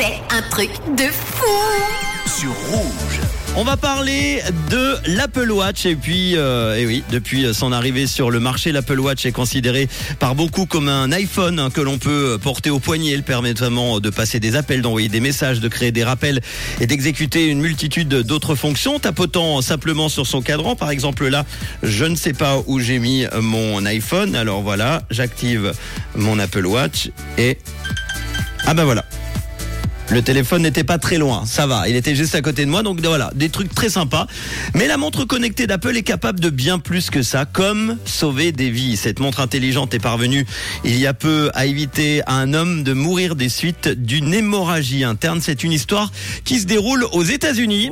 C'est un truc de fou sur Rouge. On va parler de l'Apple Watch et puis, euh, et oui, depuis son arrivée sur le marché, l'Apple Watch est considéré par beaucoup comme un iPhone hein, que l'on peut porter au poignet. Il permet notamment de passer des appels, d'envoyer des messages, de créer des rappels et d'exécuter une multitude d'autres fonctions, tapotant simplement sur son cadran. Par exemple là, je ne sais pas où j'ai mis mon iPhone. Alors voilà, j'active mon Apple Watch et ah ben voilà. Le téléphone n'était pas très loin, ça va, il était juste à côté de moi, donc voilà, des trucs très sympas. Mais la montre connectée d'Apple est capable de bien plus que ça, comme sauver des vies. Cette montre intelligente est parvenue il y a peu à éviter à un homme de mourir des suites d'une hémorragie interne. C'est une histoire qui se déroule aux États-Unis.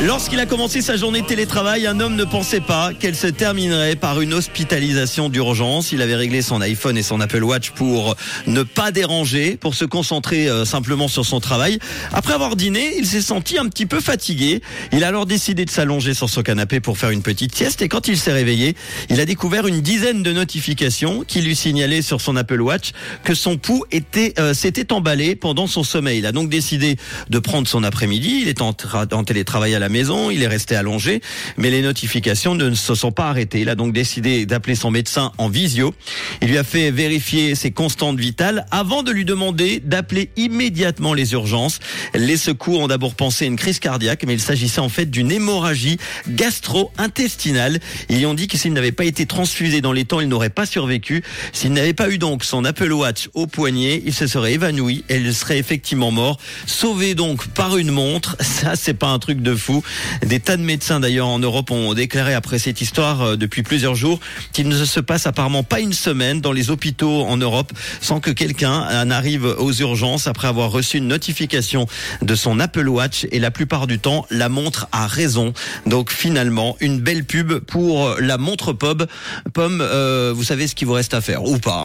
Lorsqu'il a commencé sa journée de télétravail, un homme ne pensait pas qu'elle se terminerait par une hospitalisation d'urgence. Il avait réglé son iPhone et son Apple Watch pour ne pas déranger, pour se concentrer euh, simplement sur son travail. Après avoir dîné, il s'est senti un petit peu fatigué. Il a alors décidé de s'allonger sur son canapé pour faire une petite sieste et quand il s'est réveillé, il a découvert une dizaine de notifications qui lui signalaient sur son Apple Watch que son pouls était euh, s'était emballé pendant son sommeil. Il a donc décidé de prendre son après-midi. Il est en, en télétravail à la maison, il est resté allongé, mais les notifications ne se sont pas arrêtées. Il a donc décidé d'appeler son médecin en visio. Il lui a fait vérifier ses constantes vitales avant de lui demander d'appeler immédiatement les urgences. Les secours ont d'abord pensé à une crise cardiaque, mais il s'agissait en fait d'une hémorragie gastro-intestinale. Ils lui ont dit que s'il n'avait pas été transfusé dans les temps, il n'aurait pas survécu. S'il n'avait pas eu donc son Apple Watch au poignet, il se serait évanoui et il serait effectivement mort. Sauvé donc par une montre, ça c'est pas un truc de fou. Des tas de médecins d'ailleurs en Europe ont déclaré après cette histoire euh, depuis plusieurs jours qu'il ne se passe apparemment pas une semaine dans les hôpitaux en Europe sans que quelqu'un n'arrive aux urgences après avoir reçu une notification de son Apple Watch et la plupart du temps la montre a raison. Donc finalement une belle pub pour la montre Pob. Pomme, euh, vous savez ce qu'il vous reste à faire ou pas